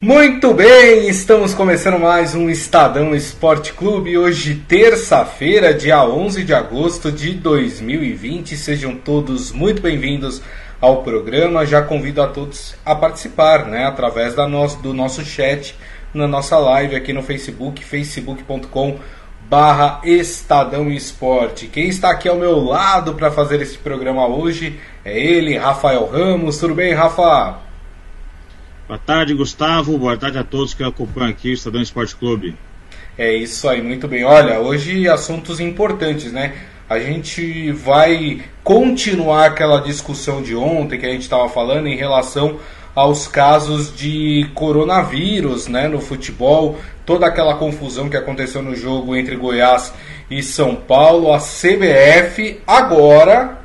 Muito bem, estamos começando mais um Estadão Esporte Clube. Hoje, terça-feira, dia 11 de agosto de 2020. Sejam todos muito bem-vindos ao programa. Já convido a todos a participar, né, através da nosso, do nosso chat na nossa live aqui no Facebook, facebook.com barra Estadão Esporte. Quem está aqui ao meu lado para fazer esse programa hoje é ele, Rafael Ramos. Tudo bem, Rafa? Boa tarde, Gustavo. Boa tarde a todos que acompanham aqui o Estadão Esporte Clube. É isso aí, muito bem. Olha, hoje assuntos importantes, né? A gente vai continuar aquela discussão de ontem que a gente estava falando em relação aos casos de coronavírus né, no futebol, toda aquela confusão que aconteceu no jogo entre Goiás e São Paulo. A CBF agora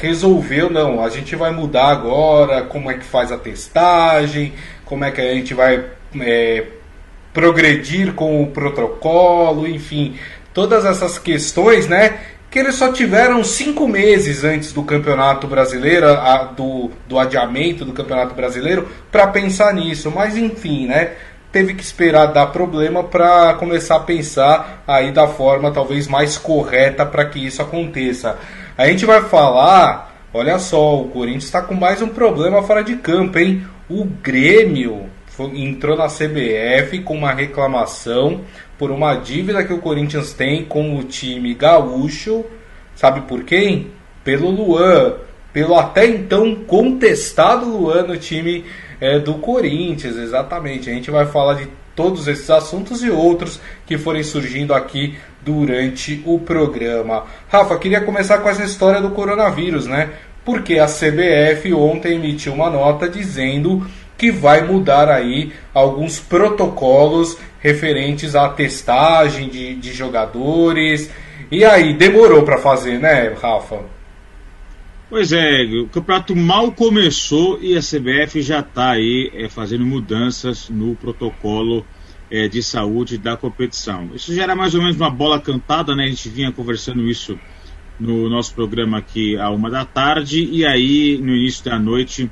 resolveu, não, a gente vai mudar agora como é que faz a testagem, como é que a gente vai é, progredir com o protocolo, enfim, todas essas questões, né? Que eles só tiveram cinco meses antes do Campeonato Brasileiro, a, do, do adiamento do Campeonato Brasileiro, para pensar nisso. Mas enfim, né? Teve que esperar dar problema para começar a pensar aí da forma talvez mais correta para que isso aconteça. A gente vai falar, olha só, o Corinthians está com mais um problema fora de campo, hein? O Grêmio entrou na CBF com uma reclamação por uma dívida que o Corinthians tem com o time gaúcho. Sabe por quem? Pelo Luan. Pelo até então contestado Luan no time é, do Corinthians, exatamente. A gente vai falar de todos esses assuntos e outros que forem surgindo aqui durante o programa. Rafa, queria começar com essa história do coronavírus, né? Porque a CBF ontem emitiu uma nota dizendo que vai mudar aí alguns protocolos referentes à testagem de, de jogadores. E aí, demorou para fazer, né, Rafa? Pois é, o campeonato mal começou e a CBF já está aí é, fazendo mudanças no protocolo é, de saúde da competição. Isso já era mais ou menos uma bola cantada, né? A gente vinha conversando isso no nosso programa aqui à uma da tarde e aí no início da noite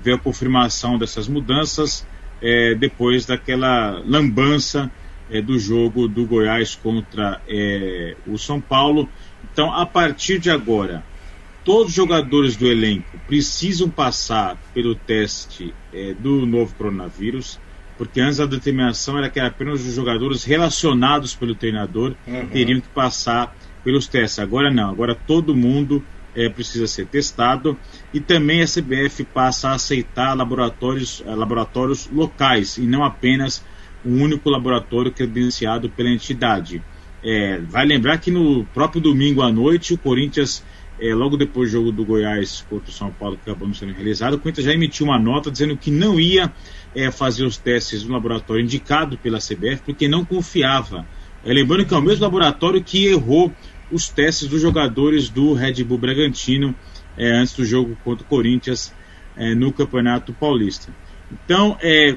veio a confirmação dessas mudanças é, depois daquela lambança é, do jogo do Goiás contra é, o São Paulo. Então, a partir de agora, todos os jogadores do elenco precisam passar pelo teste é, do novo coronavírus, porque antes a determinação era que apenas os jogadores relacionados pelo treinador uhum. teriam que passar pelos testes. Agora não, agora todo mundo é, precisa ser testado e também a CBF passa a aceitar laboratórios, é, laboratórios locais e não apenas um único laboratório credenciado pela entidade. É, vai lembrar que no próprio domingo à noite o Corinthians é, logo depois do jogo do Goiás contra o São Paulo, que acabou não sendo realizado, o Corinthians já emitiu uma nota dizendo que não ia é, fazer os testes no laboratório indicado pela CBF, porque não confiava. É, lembrando que é o mesmo laboratório que errou os testes dos jogadores do Red Bull Bragantino é, antes do jogo contra o Corinthians é, no Campeonato Paulista. Então, é,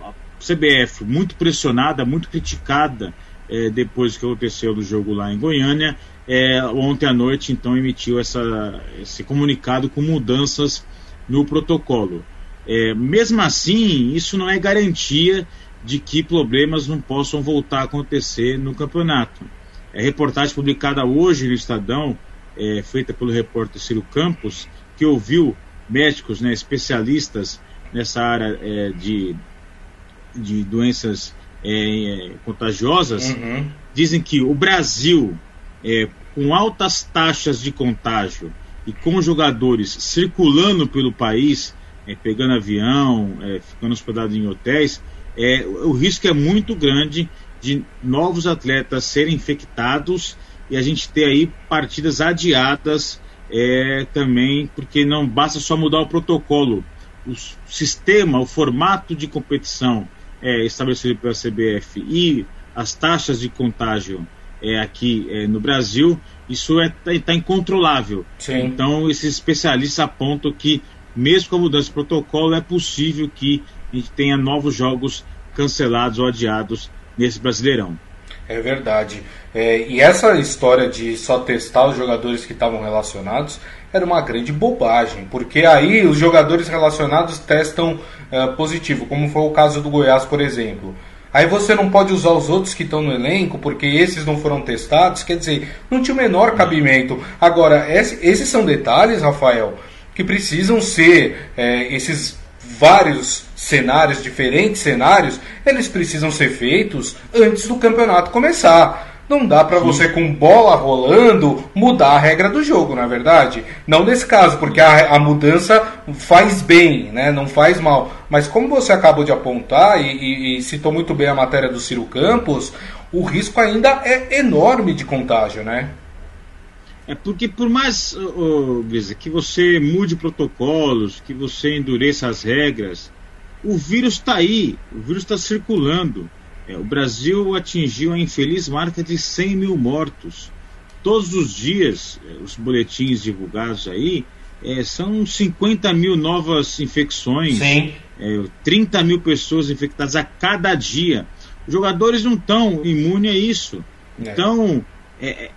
a CBF muito pressionada, muito criticada é, depois que aconteceu no jogo lá em Goiânia, é, ontem à noite então emitiu essa, esse comunicado com mudanças no protocolo. É, mesmo assim, isso não é garantia de que problemas não possam voltar a acontecer no campeonato. É reportagem publicada hoje no Estadão, é, feita pelo repórter Ciro Campos, que ouviu médicos, né, especialistas nessa área é, de, de doenças é, contagiosas, uhum. dizem que o Brasil é, com altas taxas de contágio e com jogadores circulando pelo país, é, pegando avião, é, ficando hospedado em hotéis, é, o risco é muito grande de novos atletas serem infectados e a gente ter aí partidas adiadas é, também, porque não basta só mudar o protocolo. O sistema, o formato de competição é, estabelecido pela CBF e as taxas de contágio é, aqui é, no Brasil, isso está é, tá incontrolável. Sim. Então, esses especialistas apontam que, mesmo com a mudança de protocolo, é possível que a gente tenha novos jogos cancelados ou adiados nesse Brasileirão. É verdade. É, e essa história de só testar os jogadores que estavam relacionados era uma grande bobagem, porque aí os jogadores relacionados testam é, positivo, como foi o caso do Goiás, por exemplo. Aí você não pode usar os outros que estão no elenco, porque esses não foram testados, quer dizer, não tinha o menor cabimento. Agora, esses são detalhes, Rafael, que precisam ser é, esses vários cenários, diferentes cenários, eles precisam ser feitos antes do campeonato começar. Não dá para você com bola rolando mudar a regra do jogo, na é verdade. Não nesse caso, porque a, a, mudança faz bem, né? Não faz mal. Mas como você acabou de apontar e, e, e citou muito bem a matéria do Ciro Campos, o risco ainda é enorme de contágio, né? É porque por mais oh, que você mude protocolos, que você endureça as regras, o vírus está aí, o vírus está circulando. É, o Brasil atingiu a infeliz marca de 100 mil mortos. Todos os dias, é, os boletins divulgados aí é, são 50 mil novas infecções, é, 30 mil pessoas infectadas a cada dia. Os jogadores não estão imunes a isso. É. Então, é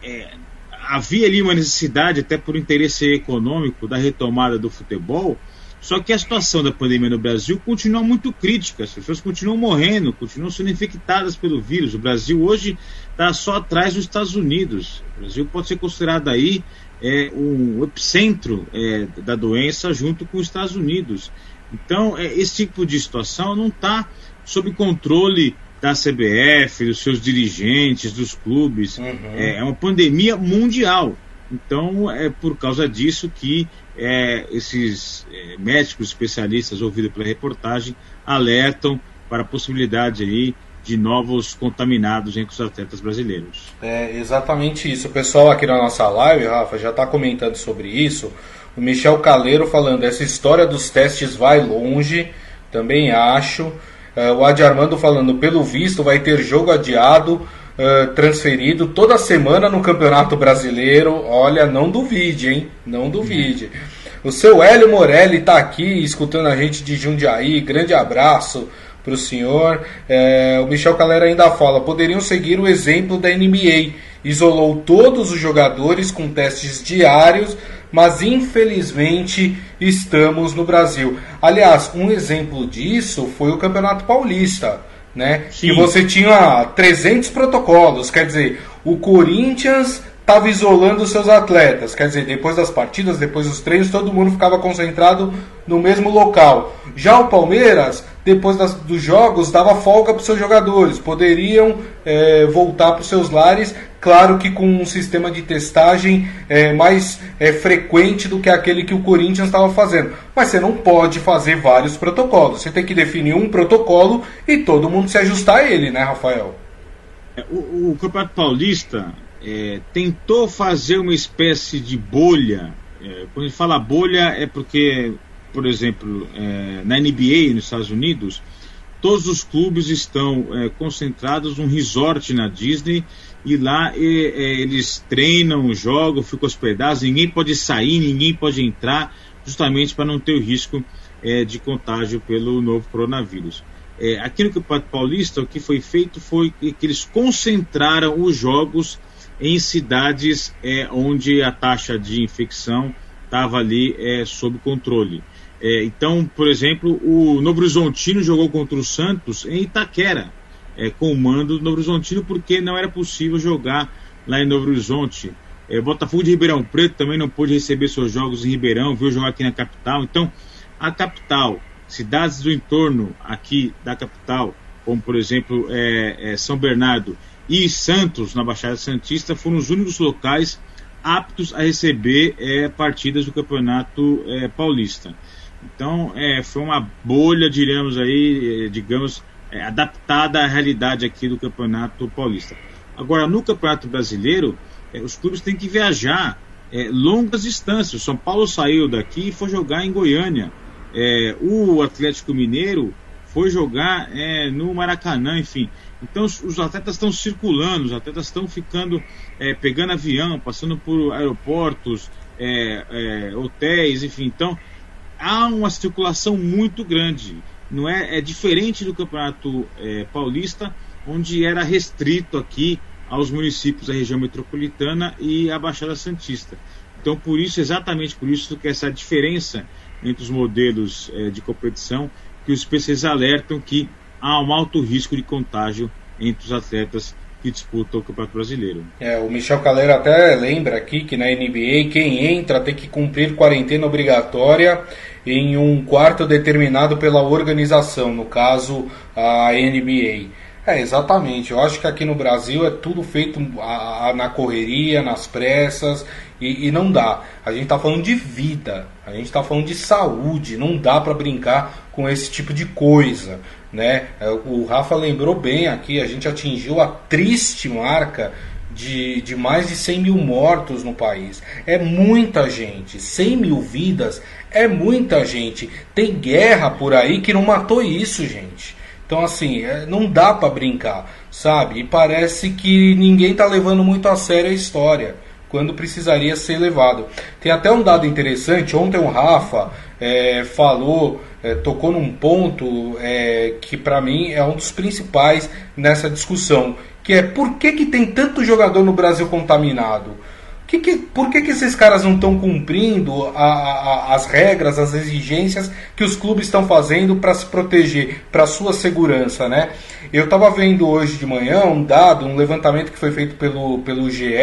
havia ali uma necessidade, até por interesse econômico, da retomada do futebol. Só que a situação da pandemia no Brasil continua muito crítica. As pessoas continuam morrendo, continuam sendo infectadas pelo vírus. O Brasil hoje está só atrás dos Estados Unidos. O Brasil pode ser considerado aí é, um epicentro é, da doença junto com os Estados Unidos. Então, é, esse tipo de situação não está sob controle da CBF, dos seus dirigentes, dos clubes. Uhum. É, é, uma pandemia mundial. Então, é por causa disso que é, esses é, médicos especialistas ouvidos pela reportagem alertam para a possibilidade aí de novos contaminados entre os atletas brasileiros. É exatamente isso. O pessoal aqui na nossa live, Rafa, já está comentando sobre isso. O Michel Caleiro falando, essa história dos testes vai longe, também acho. Uh, o Adi Armando falando, pelo visto, vai ter jogo adiado, transferido toda semana no Campeonato Brasileiro. Olha, não duvide, hein? Não duvide. O seu Hélio Morelli está aqui escutando a gente de Jundiaí. Grande abraço para o senhor. É, o Michel Calera ainda fala: poderiam seguir o exemplo da NBA. Isolou todos os jogadores com testes diários mas infelizmente estamos no Brasil. Aliás, um exemplo disso foi o Campeonato Paulista, né? Sim. Que você tinha 300 protocolos, quer dizer, o Corinthians estava isolando os seus atletas. Quer dizer, depois das partidas, depois dos treinos, todo mundo ficava concentrado no mesmo local. Já o Palmeiras, depois das, dos jogos, dava folga para os seus jogadores. Poderiam é, voltar para os seus lares, claro que com um sistema de testagem é, mais é, frequente do que aquele que o Corinthians estava fazendo. Mas você não pode fazer vários protocolos. Você tem que definir um protocolo e todo mundo se ajustar a ele, né, Rafael? É, o, o Campeonato Paulista é, tentou fazer uma espécie de bolha. É, quando a gente fala bolha, é porque, por exemplo, é, na NBA, nos Estados Unidos, todos os clubes estão concentrados num resort na Disney e lá é, eles treinam, jogam, ficam hospedados, ninguém pode sair, ninguém pode entrar, justamente para não ter o risco é, de contágio pelo novo coronavírus. aqui no Campeonato Paulista, o que foi feito foi que eles concentraram os jogos em cidades é, onde a taxa de infecção estava ali é, sob controle. É, então, por exemplo, o Novo Horizontino jogou contra o Santos em Itaquera, é, com o mando do Novo Horizontino, porque não era possível jogar lá em Novo Horizonte. É, Botafogo de Ribeirão Preto também não pôde receber seus jogos em Ribeirão, veio jogar aqui na capital. Então, a capital, cidades do entorno aqui da capital, como por exemplo é, é, São Bernardo e Santos, na Baixada Santista, foram os únicos locais aptos a receber é, partidas do Campeonato é, Paulista. Então, é, foi uma bolha, diríamos aí, digamos, é, adaptada à realidade aqui do Campeonato Paulista. Agora, no Campeonato Brasileiro, é, os clubes têm que viajar longas distâncias. O São Paulo saiu daqui e foi jogar em Goiânia. o Atlético Mineiro foi jogar no Maracanã, enfim. Então os, os atletas estão circulando, os atletas estão ficando, é, pegando avião, passando por aeroportos, é, é, hotéis, enfim. Então há uma circulação muito grande. Não é, é diferente do campeonato é, paulista, onde era restrito aqui aos municípios da região metropolitana e a Baixada Santista. Então, por isso, exatamente por isso, que essa diferença entre os modelos eh, de competição, que os especialistas alertam que há um alto risco de contágio entre os atletas que disputam o Campeonato Brasileiro. É, o Michel Calera até lembra aqui que na NBA quem entra tem que cumprir quarentena obrigatória em um quarto determinado pela organização, no caso a NBA. É, exatamente. Eu acho que aqui no Brasil é tudo feito a, a, na correria, nas pressas, e, e, não dá. A gente está falando de vida, a gente está falando de saúde, não dá para brincar com esse tipo de coisa. Né? É, o Rafa lembrou bem aqui, a gente atingiu a triste marca de, de mais de 100 mil mortos no país. É muita gente, 100 mil vidas é muita gente. Tem guerra por aí que não matou isso, gente. Então, assim, é, não dá para brincar, sabe? E parece que ninguém tá levando muito a sério a história, quando precisaria ser levado. Tem até um dado interessante: ontem o Rafa é, falou, é, tocou num ponto é, que para mim é um dos principais nessa discussão, que é por que, que tem tanto jogador no Brasil contaminado? Que que, por que, que esses caras não estão cumprindo a, a, as regras, as exigências que os clubes estão fazendo para se proteger, para sua segurança, né? Eu estava vendo hoje de manhã um dado, um levantamento que foi feito pelo, pelo GE,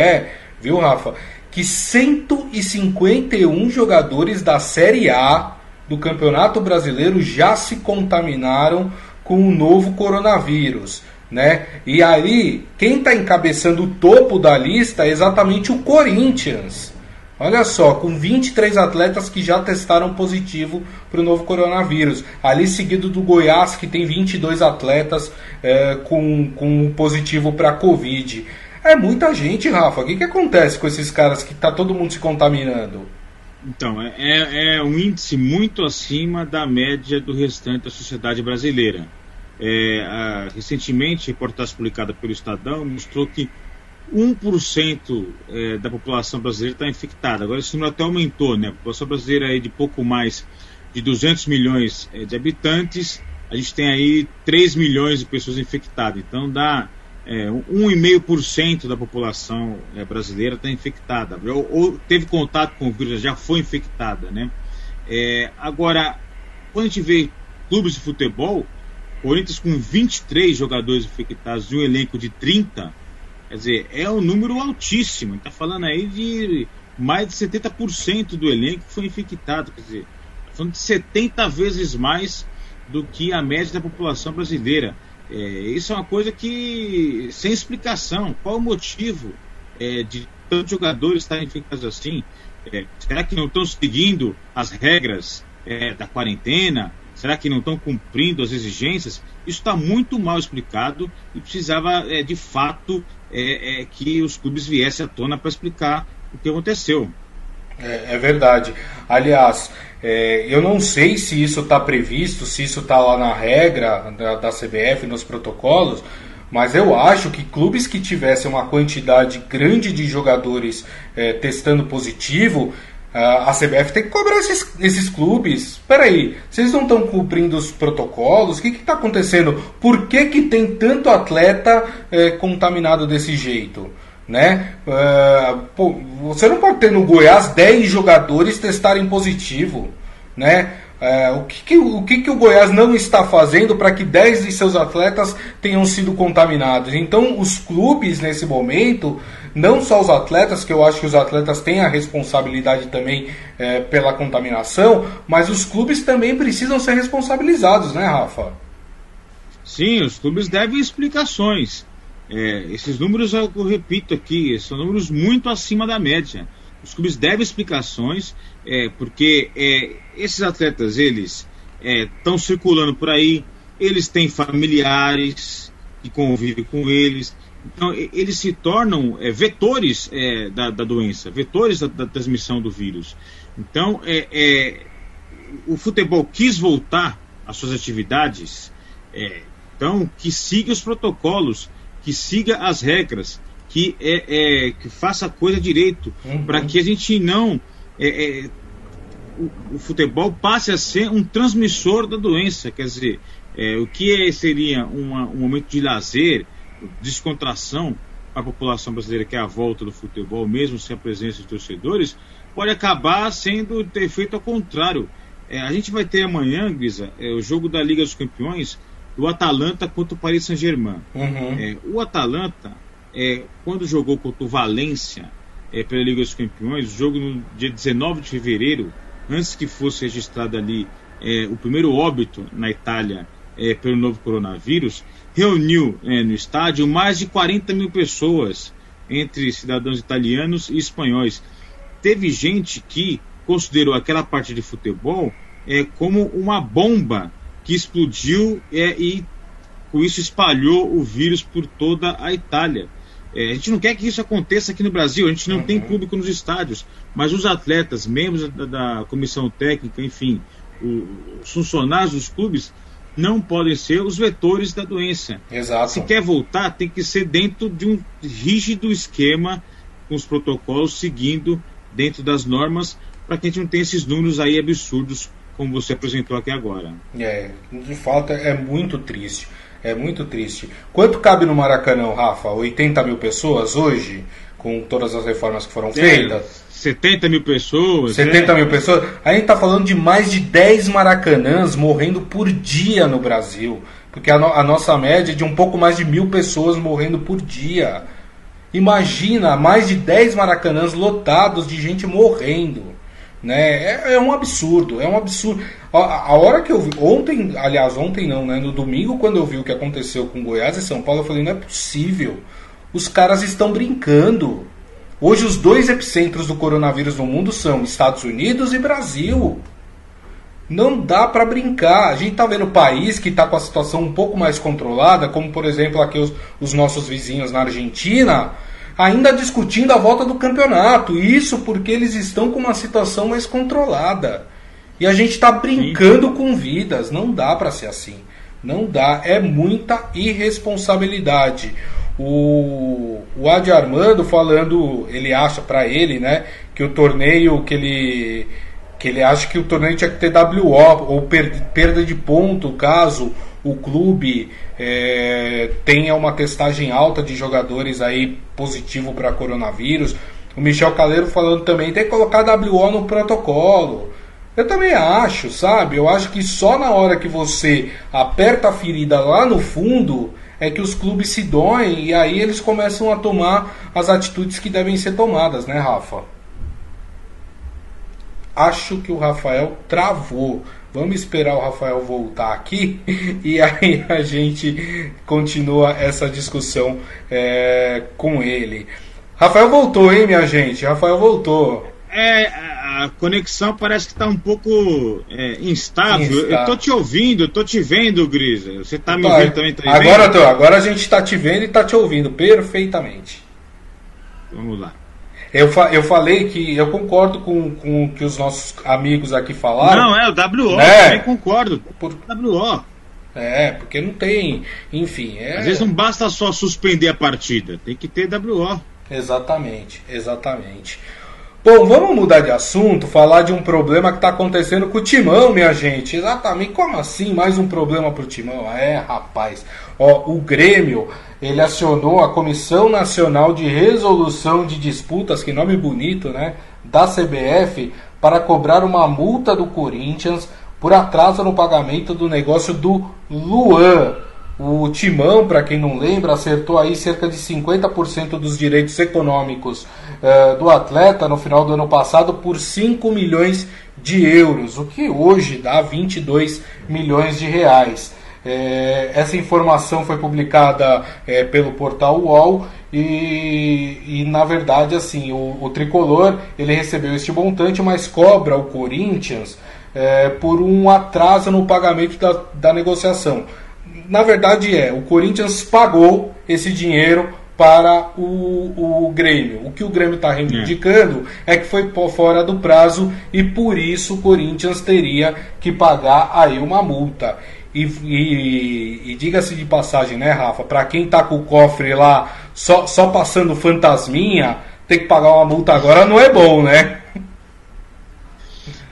viu, Rafa? Que 151 jogadores da Série A do Campeonato Brasileiro já se contaminaram com o novo coronavírus né? E aí, quem está encabeçando o topo da lista é exatamente o Corinthians. Olha só, com 23 atletas que já testaram positivo para o novo coronavírus. Ali seguido do Goiás, que tem 22 atletas é, com, com positivo para Covid. É muita gente, Rafa. O que, que acontece com esses caras que está todo mundo se contaminando? Então, é, é, é um índice muito acima da média do restante da sociedade brasileira. É, a, recentemente, reportagem publicada pelo Estadão mostrou que 1% é, da população brasileira está infectada. Agora esse número até aumentou, né? A população brasileira é de pouco mais de 200 milhões é, de habitantes, a gente tem aí 3 milhões de pessoas infectadas. Então dá é, 1,5% da população é, brasileira está infectada, ou, ou, teve contato com o vírus, já foi infectada, né? É, agora, quando a gente vê clubes de futebol, Corinthians com 23 jogadores infectados de um elenco de 30, quer dizer, é um número altíssimo. Está falando aí de mais de 70% do elenco foi infectado, quer dizer, tá falando de 70 vezes mais do que a média da população brasileira. É, isso é uma coisa que sem explicação. Qual o motivo é, de tantos jogadores estarem infectados assim? É, será que não estão seguindo as regras é, da quarentena? Será que não estão cumprindo as exigências? Isso está muito mal explicado e precisava, é, de fato, é, que os clubes viessem à tona para explicar o que aconteceu. É, é verdade. Aliás, é, eu não sei se isso está previsto, se isso está lá na regra da, da CBF, nos protocolos, mas eu acho que clubes que tivessem uma quantidade grande de jogadores é, testando positivo a CBF tem que cobrar esses, esses clubes. Peraí, vocês não estão cumprindo os protocolos? O que está acontecendo? Por que, que tem tanto atleta é, contaminado desse jeito? Né? Uh, pô, você não pode ter no Goiás 10 jogadores testarem positivo. Né? É, o que, que, o que, que o Goiás não está fazendo para que 10 de seus atletas tenham sido contaminados? Então, os clubes, nesse momento, não só os atletas, que eu acho que os atletas têm a responsabilidade também é, pela contaminação, mas os clubes também precisam ser responsabilizados, né, Rafa? Sim, os clubes devem explicações. É, esses números, eu repito aqui, são números muito acima da média. Os clubes devem explicações, é, porque é, esses atletas, eles estão é, circulando por aí, eles têm familiares que convivem com eles, então eles se tornam é, vetores é, da, da, doença, vetores da, da, transmissão do vírus. Então o futebol quis voltar às suas atividades, então que siga os protocolos, que siga as regras, que, é, é, que faça a coisa direito, uhum. para que a gente não. É, é, o, o, futebol passe a ser um transmissor da doença. Quer dizer, é, o que é, seria uma, um momento de lazer, descontração para a população brasileira, que é a volta do futebol, mesmo sem a presença de torcedores, pode acabar sendo efeito ao contrário. É, a gente vai ter amanhã, Guisa, é, o jogo da Liga dos Campeões do Atalanta contra o Paris Saint-Germain. Uhum. É, o Atalanta, é, quando jogou contra o Valência é, pela Liga dos Campeões, o jogo no dia 19 de fevereiro, antes que fosse registrado ali é, o primeiro óbito na Itália é, pelo novo coronavírus, reuniu é, no estádio mais de 40 mil pessoas, entre cidadãos italianos e espanhóis. Teve gente que considerou aquela parte de futebol é, como uma bomba que explodiu é, e com isso espalhou o vírus por toda a Itália. É, a gente não quer que isso aconteça aqui no Brasil, a gente não uhum. tem público nos estádios, mas os atletas, membros da, da comissão técnica, enfim, o, os funcionários dos clubes não podem ser os vetores da doença. Exato. Se quer voltar, tem que ser dentro de um rígido esquema, com os protocolos, seguindo dentro das normas, para que a gente não tenha esses números aí absurdos, como você apresentou aqui agora. É, de fato é muito triste. É muito triste. Quanto cabe no Maracanã, Rafa? 80 mil pessoas hoje, com todas as reformas que foram é, feitas? 70 mil pessoas. 70 é. mil pessoas. A gente está falando de mais de 10 maracanãs morrendo por dia no Brasil. Porque a, no, a nossa média é de um pouco mais de mil pessoas morrendo por dia. Imagina mais de 10 maracanãs lotados de gente morrendo. Né? É, é um absurdo, é um absurdo. A, a, hora que eu vi, ontem, aliás, ontem não, né? No domingo, quando eu vi o que aconteceu com Goiás e São Paulo, eu falei, não é possível. Os caras estão brincando. Hoje os dois epicentros do coronavírus no mundo são Estados Unidos e Brasil. Não dá para brincar. A gente está vendo país que está com a situação um pouco mais controlada, como por exemplo aqui os, os nossos vizinhos na Argentina, ainda discutindo a volta do campeonato. Isso porque eles estão com uma situação mais controlada. E a gente está brincando Sim. com vidas. Não dá para ser assim. Não dá. É muita irresponsabilidade o, o Adi Armando falando, ele acha para ele, né, que o torneio que ele que ele acha que o torneio tinha que ter WO ou per, perda de ponto caso o clube é, tenha uma testagem alta de jogadores aí positivo para coronavírus. O Michel Caleiro falando também tem que colocar WO no protocolo. Eu também acho, sabe? Eu acho que só na hora que você aperta a ferida lá no fundo é que os clubes se doem e aí eles começam a tomar as atitudes que devem ser tomadas, né, Rafa? Acho que o Rafael travou. Vamos esperar o Rafael voltar aqui e aí a gente continua essa discussão é, com ele. Rafael voltou, hein, minha gente? Rafael voltou. É, a conexão parece que está um pouco é, instável. Eu tô te ouvindo, tô te vendo, Grisa. Você está me tá, ouvindo também? Tá agora, tô, agora a gente está te vendo e está te ouvindo perfeitamente. Vamos lá. Eu, fa eu falei que eu concordo com, com o que os nossos amigos aqui falaram. Não, é o WO, né? eu também concordo. Por... WO. É, porque não tem. Enfim. É... Às vezes não basta só suspender a partida, tem que ter WO. Exatamente, exatamente. Bom, vamos mudar de assunto, falar de um problema que está acontecendo com o Timão, minha gente. Exatamente, como assim? Mais um problema para o Timão? É, rapaz. Ó, o Grêmio, ele acionou a Comissão Nacional de Resolução de Disputas, que nome bonito, né? Da CBF, para cobrar uma multa do Corinthians por atraso no pagamento do negócio do Luan. O Timão, para quem não lembra, acertou aí cerca de 50% dos direitos econômicos uh, do atleta no final do ano passado por 5 milhões de euros, o que hoje dá 22 milhões de reais. É, essa informação foi publicada é, pelo portal UOL e, e, na verdade assim o, o, tricolor ele recebeu este montante, mas cobra o Corinthians é, por um atraso no pagamento da, da negociação na verdade é, o Corinthians pagou esse dinheiro para o, o Grêmio. O que o Grêmio está reivindicando é. é. que foi fora do prazo e por isso o Corinthians teria que pagar aí uma multa. E, e, e diga-se de passagem, né, Rafa? Para quem tá com o cofre lá só, só passando fantasminha, ter que pagar uma multa agora não é bom, né?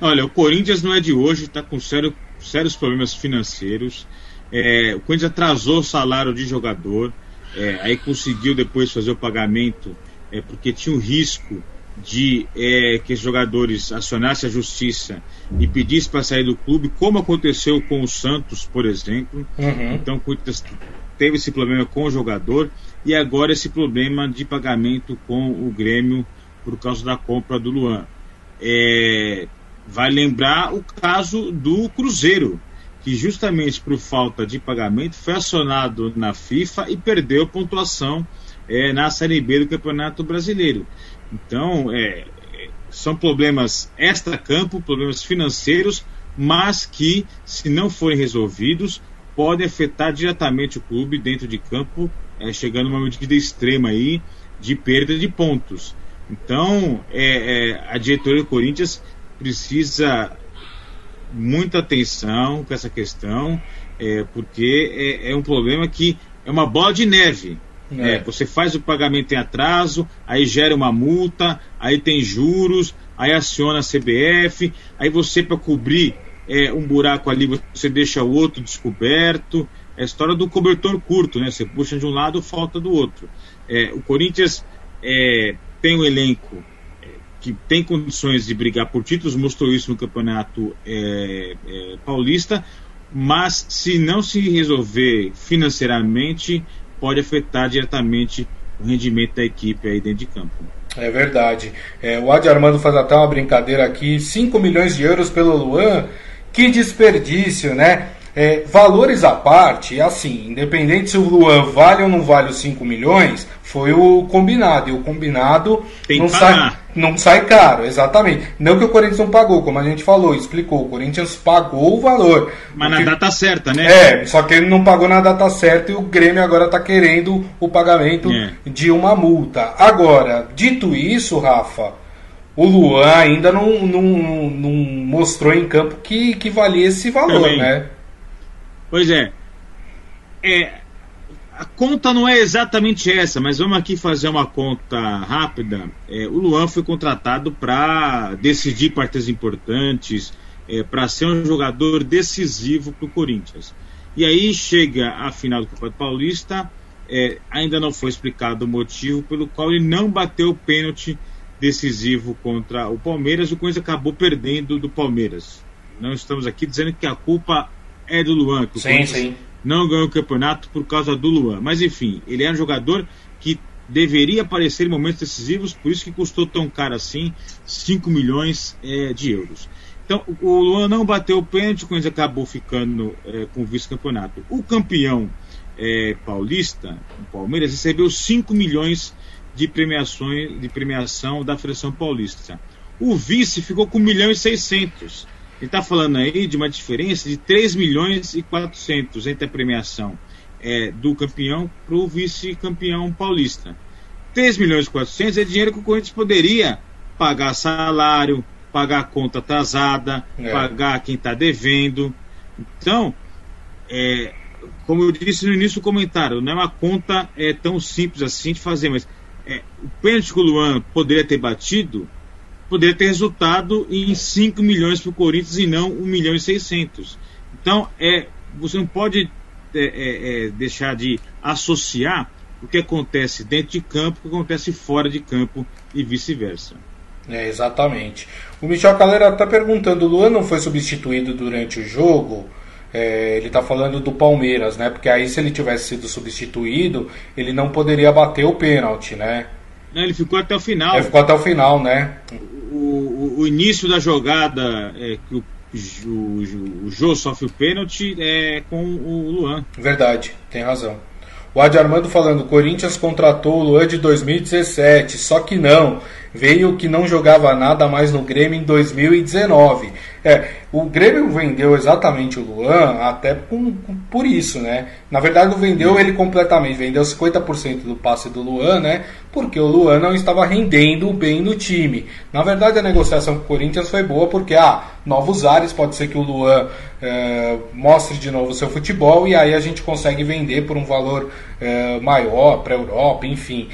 Olha, o Corinthians não é de hoje, está com sério, sérios problemas financeiros. É, o Corinthians atrasou o salário de jogador. é, aí conseguiu depois fazer o pagamento é, porque tinha o risco de é, que os jogadores acionassem a justiça e pedissem para sair do clube, como aconteceu com o Santos, por exemplo. Uhum. Então, teve esse problema com o jogador e agora esse problema de pagamento com o Grêmio por causa da compra do Luan. É, vai lembrar o caso do Cruzeiro, que justamente por falta de pagamento foi acionado na FIFA e perdeu pontuação é, na Série B do Campeonato Brasileiro. Então, é, são problemas extra-campo, problemas financeiros, mas que, se não forem resolvidos, podem afetar diretamente o clube dentro de campo, é, chegando a uma medida extrema aí de perda de pontos. Então, é, é, a diretoria do Corinthians precisa muita atenção com essa questão, é, porque é, é um problema que é uma bola de neve. É. é. você faz o pagamento em atraso, aí gera uma multa, aí tem juros, aí aciona a CBF, aí você para cobrir é, um buraco ali você deixa o outro descoberto. É a história do cobertor curto, né? Você puxa de um lado, falta do outro. É, o Corinthians é, tem um elenco é, que tem condições de brigar por títulos, mostrou isso no campeonato paulista, mas se não se resolver financeiramente, pode afetar diretamente o rendimento da equipe aí dentro de campo. É verdade. É, o Adi Armando faz até uma brincadeira aqui: 5 milhões de euros pelo Luan, que desperdício, né? É, valores à parte, assim, independente se o Luan vale ou não vale os 5 milhões, foi o combinado. E o combinado não sai, não sai caro, exatamente. Não que o Corinthians não pagou, como a gente falou, explicou. O Corinthians pagou o valor. Mas porque, na data certa, né? É, só que ele não pagou na data certa e o Grêmio agora está querendo o pagamento é. de uma multa. Agora, dito isso, Rafa, o Luan ainda não, não, não mostrou em campo que, que valia esse valor, Também. né? Pois é. é. A conta não é exatamente essa, mas vamos aqui fazer uma conta rápida. É, o Luan foi contratado para decidir partidas importantes, é, para ser um jogador decisivo para o Corinthians. E aí chega a final do Campeonato Paulista, é, ainda não foi explicado o motivo pelo qual ele não bateu o pênalti decisivo contra o Palmeiras. O Corinthians acabou perdendo do Palmeiras. Não estamos aqui dizendo que a culpa é do Luan, que o sim, sim. Não ganhou o campeonato por causa do Luan. Mas enfim, ele é um jogador que deveria aparecer em momentos decisivos, por isso que custou tão caro assim, 5 milhões é, de euros. Então, o Luan não bateu o pênalti, quando acabou ficando é, com o vice-campeonato. O campeão é, paulista, o Palmeiras, recebeu 5 milhões de premiações de premiação da Federação Paulista. O vice ficou com 1 milhão e 600. Ele está falando aí de uma diferença de 3 milhões e 400 entre a premiação é, do campeão para o vice-campeão paulista. 3 milhões e 400 é dinheiro que o Corinthians poderia pagar salário, pagar conta atrasada, é. pagar quem está devendo. Então, é, como eu disse no início do comentário, não é uma conta é, tão simples assim de fazer, mas é, o pênalti que o Luan poderia ter batido poderia ter resultado em 5 milhões para o Corinthians e não 1 milhão e 600. Então, é, você não pode é, é, é, deixar de associar o que acontece dentro de campo com o que acontece fora de campo e vice-versa. É, exatamente. O Michel Calera está perguntando: o Luan não foi substituído durante o jogo? É, ele está falando do Palmeiras, né? Porque aí, se ele tivesse sido substituído, ele não poderia bater o pênalti, né? Não, ele ficou até o final. Ele ficou até o final, né? O, o, início da jogada é, que o, o, o Jô sofre o pênalti é com o Luan. Verdade, tem razão. O Adi Armando falando, Corinthians contratou o Luan de 2017, só que não veio que não jogava nada mais no Grêmio em 2019. É, o Grêmio vendeu exatamente o Luan até por, por isso, né? Na verdade, não vendeu ele completamente, vendeu 50% do passe do Luan, né? Porque o Luan não estava rendendo bem no time. Na verdade, a negociação com o Corinthians foi boa porque, ah, novos ares, pode ser que o Luan é, mostre de novo o seu futebol e aí a gente consegue vender por um valor é, maior para a Europa, enfim.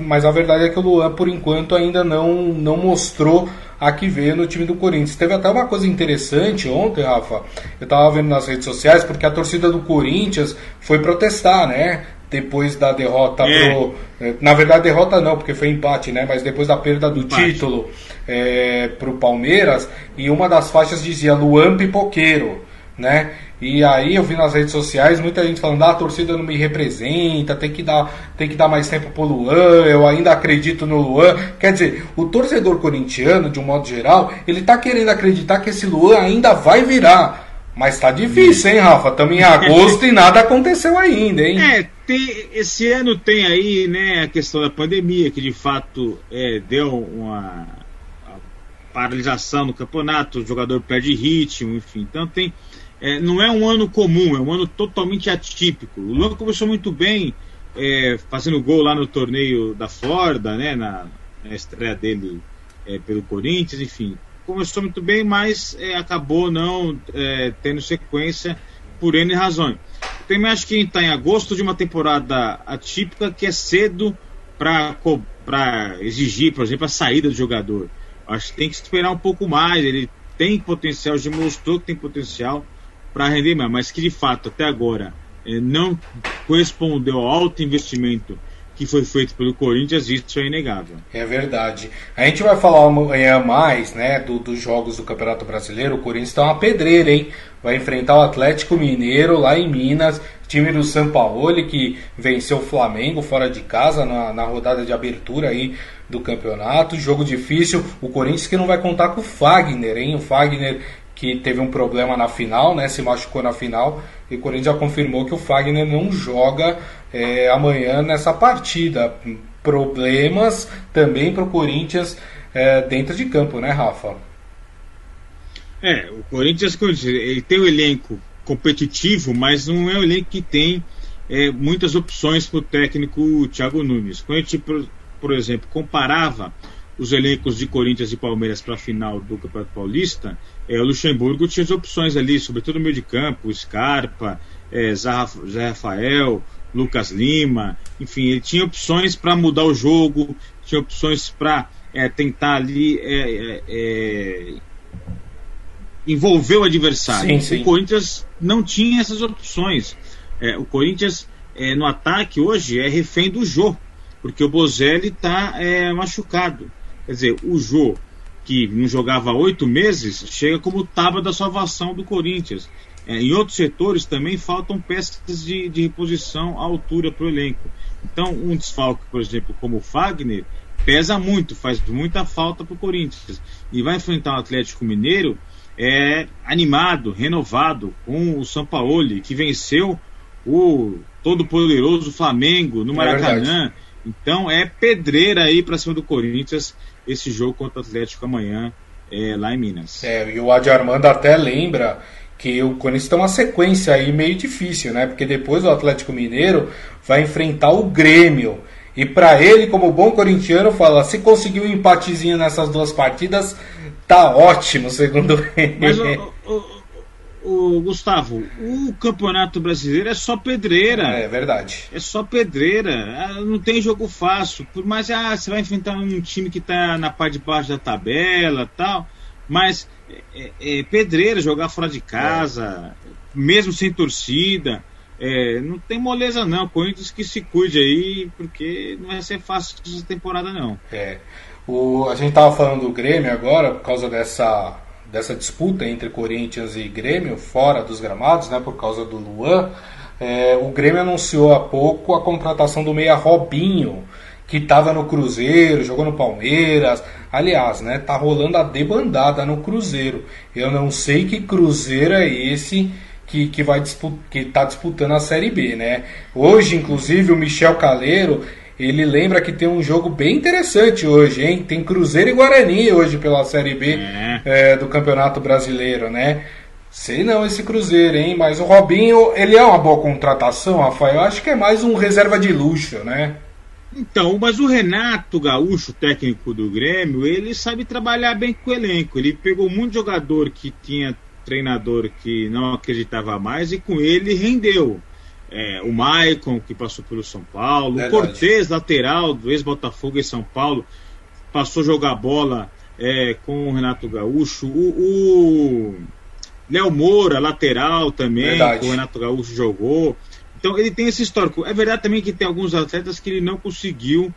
Mas a verdade é que o Luan, por enquanto, ainda não, não mostrou a que veio no time do Corinthians. Teve até uma coisa interessante ontem, Rafa. Eu estava vendo nas redes sociais, porque a torcida do Corinthians foi protestar, né? depois da derrota é. pro. É, na verdade, derrota não, porque foi empate, né? Mas depois da perda do empate. título é, pro Palmeiras, e uma das faixas dizia Luan Pipoqueiro, né? E aí eu vi nas redes sociais muita gente falando, ah, a torcida não me representa, tem que dar, tem que dar mais tempo pro Luan, eu ainda acredito no Luan. Quer dizer, o torcedor corintiano, de um modo geral, ele tá querendo acreditar que esse Luan ainda vai virar. Mas tá difícil, hein, Rafa? Estamos em agosto e nada aconteceu ainda, hein? É, tem, esse ano tem aí, né, a questão da pandemia, que de fato é, deu uma paralisação no campeonato, o jogador perde ritmo, enfim. Então tem. É, não é um ano comum, é um ano totalmente atípico. O Luan começou muito bem, é, fazendo gol lá no torneio da Florida, né, na, na estreia dele é, pelo Corinthians, enfim começou muito bem, mas é, acabou não é, tendo sequência por N razões. Também acho que a gente está em agosto de uma temporada atípica que é cedo para exigir, por exemplo, a saída do jogador. Acho que tem que esperar um pouco mais. Ele tem potencial, já mostrou que tem potencial para render mais, mas que de fato até agora é, não correspondeu ao alto investimento que foi feito pelo Corinthians, isso é inegável. É verdade. A gente vai falar amanhã mais, né, do, dos jogos do Campeonato Brasileiro. O Corinthians está uma pedreira, hein? Vai enfrentar o Atlético Mineiro lá em Minas, time do São Paulo que venceu o Flamengo fora de casa na, na rodada de abertura aí do campeonato. Jogo difícil. O Corinthians que não vai contar com o Fagner, hein? O Fagner que teve um problema na final, né? Se machucou na final. E o Corinthians já confirmou que o Fagner não joga é, amanhã nessa partida. Problemas também para o Corinthians é, dentro de campo, né, Rafa? É, o Corinthians ele tem um elenco competitivo, mas não é um elenco que tem é, muitas opções para o técnico Thiago Nunes. Quando a gente, por, por exemplo, comparava os elencos de Corinthians e Palmeiras para a final do Campeonato Paulista, é, o Luxemburgo tinha as opções ali, sobretudo no meio de campo, Scarpa, é, Zé Rafael, Lucas Lima, enfim, ele tinha opções para mudar o jogo, tinha opções para é, tentar ali é, é, é, envolver o adversário. Sim, sim. O Corinthians não tinha essas opções. É, o Corinthians no ataque hoje é refém do Jô, porque o Bozelli está machucado. Quer dizer, o Jô, que não jogava há oito meses, chega como tábua da salvação do Corinthians. É, em outros setores também faltam peças de, de reposição à altura para o elenco. Então, um desfalque, por exemplo, como o Fagner, pesa muito, faz muita falta para o Corinthians. E vai enfrentar o Atlético Mineiro é, animado, renovado, com o Sampaoli, que venceu o todo poderoso Flamengo no é Maracanã. É então é pedreira aí para cima do Corinthians esse jogo contra o Atlético amanhã é, lá em Minas. É, e o Adi Armando até lembra que o Corinthians tem uma sequência aí meio difícil, né? Porque depois o Atlético Mineiro vai enfrentar o Grêmio. E para ele, como bom corintiano, fala: se conseguir um empatezinho nessas duas partidas, tá ótimo, segundo ele. Mas, o, o, o, Gustavo, o Campeonato Brasileiro é só pedreira. É, verdade. É só pedreira. Ah, não tem jogo fácil. Por mais ah, você vai enfrentar um time que tá na parte de baixo da tabela tal. Mas é, é, é, pedreira jogar fora de casa, é. mesmo sem torcida. É, não tem moleza não, Corinthians que se cuide aí, porque não vai ser fácil essa temporada não. É. O, a gente tava falando do Grêmio agora, por causa dessa, dessa disputa entre Corinthians e Grêmio, fora dos gramados, né, por causa do Luan. É, o Grêmio anunciou há pouco a contratação do meia Robinho, que estava no Cruzeiro, jogou no Palmeiras. Aliás, né, tá rolando a debandada no Cruzeiro. Eu não sei que Cruzeiro é esse que, que vai que tá disputando a Série B, né? Hoje, inclusive, o Michel Caleiro, ele lembra que tem um jogo bem interessante hoje, hein? Tem Cruzeiro e Guarani hoje pela Série B é. É, do Campeonato Brasileiro, né? Sei não esse Cruzeiro, hein? Mas o Robinho, ele é uma boa contratação, Rafael. Eu acho que é mais um reserva de luxo, né? Então, mas o Renato Gaúcho, técnico do Grêmio, ele sabe trabalhar bem com o elenco. Ele pegou muito jogador que tinha treinador que não acreditava mais e com ele rendeu. É, o Maicon, que passou pelo São Paulo, Verdade. o Cortez, lateral do ex-Botafogo em São Paulo, passou a jogar bola é, com o Renato Gaúcho. O, o Léo Moura, lateral também, Verdade. que o Renato Gaúcho jogou. Então ele tem esse histórico. É verdade também que tem alguns atletas que ele não conseguiu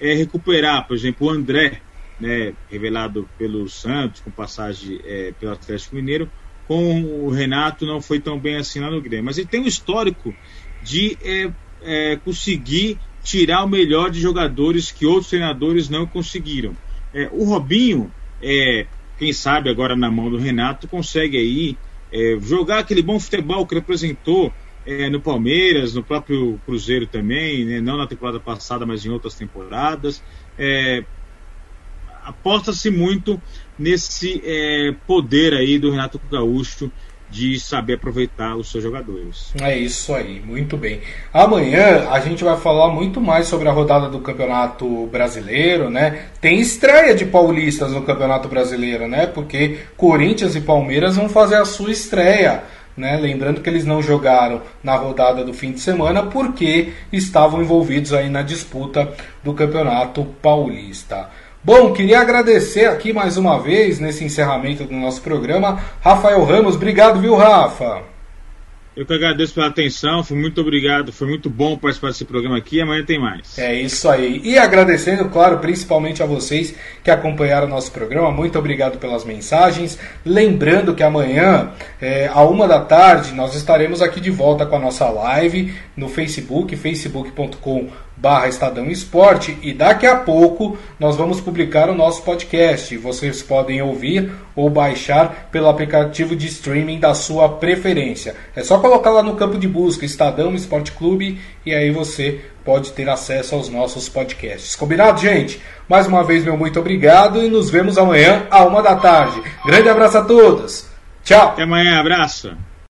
é, recuperar. Por exemplo, o André, né, revelado pelo Santos, com passagem é, pelo Atlético Mineiro, com o Renato não foi tão bem assim lá no Grêmio. Mas ele tem um histórico de é, é, conseguir tirar o melhor de jogadores que outros treinadores não conseguiram. É, o Robinho, é, quem sabe agora na mão do Renato, consegue aí é, jogar aquele bom futebol que representou é, no Palmeiras, no próprio Cruzeiro também, né, não na temporada passada, mas em outras temporadas. Aposta-se muito nesse é, poder aí do Renato Gaúcho de saber aproveitar os seus jogadores. É isso aí, muito bem. Amanhã a gente vai falar muito mais sobre a rodada do Campeonato Brasileiro, né? Tem estreia de paulistas no Campeonato Brasileiro, né? Porque Corinthians e Palmeiras vão fazer a sua estreia. Né? Lembrando que eles não jogaram na rodada do fim de semana porque estavam envolvidos aí na disputa do Campeonato Paulista. Bom, queria agradecer aqui mais uma vez nesse encerramento do nosso programa, Rafael Ramos. Obrigado, viu, Rafa? Eu que agradeço pela atenção, foi muito obrigado, foi muito bom participar desse programa aqui. Amanhã tem mais. É isso aí. E agradecendo, claro, principalmente a vocês que acompanharam o nosso programa. Muito obrigado pelas mensagens. Lembrando que amanhã, é, à uma da tarde, nós estaremos aqui de volta com a nossa live no Facebook, facebook.com barra Estadão Esporte e daqui a pouco nós vamos publicar o nosso podcast. Vocês podem ouvir ou baixar pelo aplicativo de streaming da sua preferência. É só colocar lá no campo de busca Estadão Esporte Clube e aí você pode ter acesso aos nossos podcasts. Combinado, gente? Mais uma vez, meu muito obrigado e nos vemos amanhã à uma da tarde. Grande abraço a todos. Tchau. Até amanhã, abraço.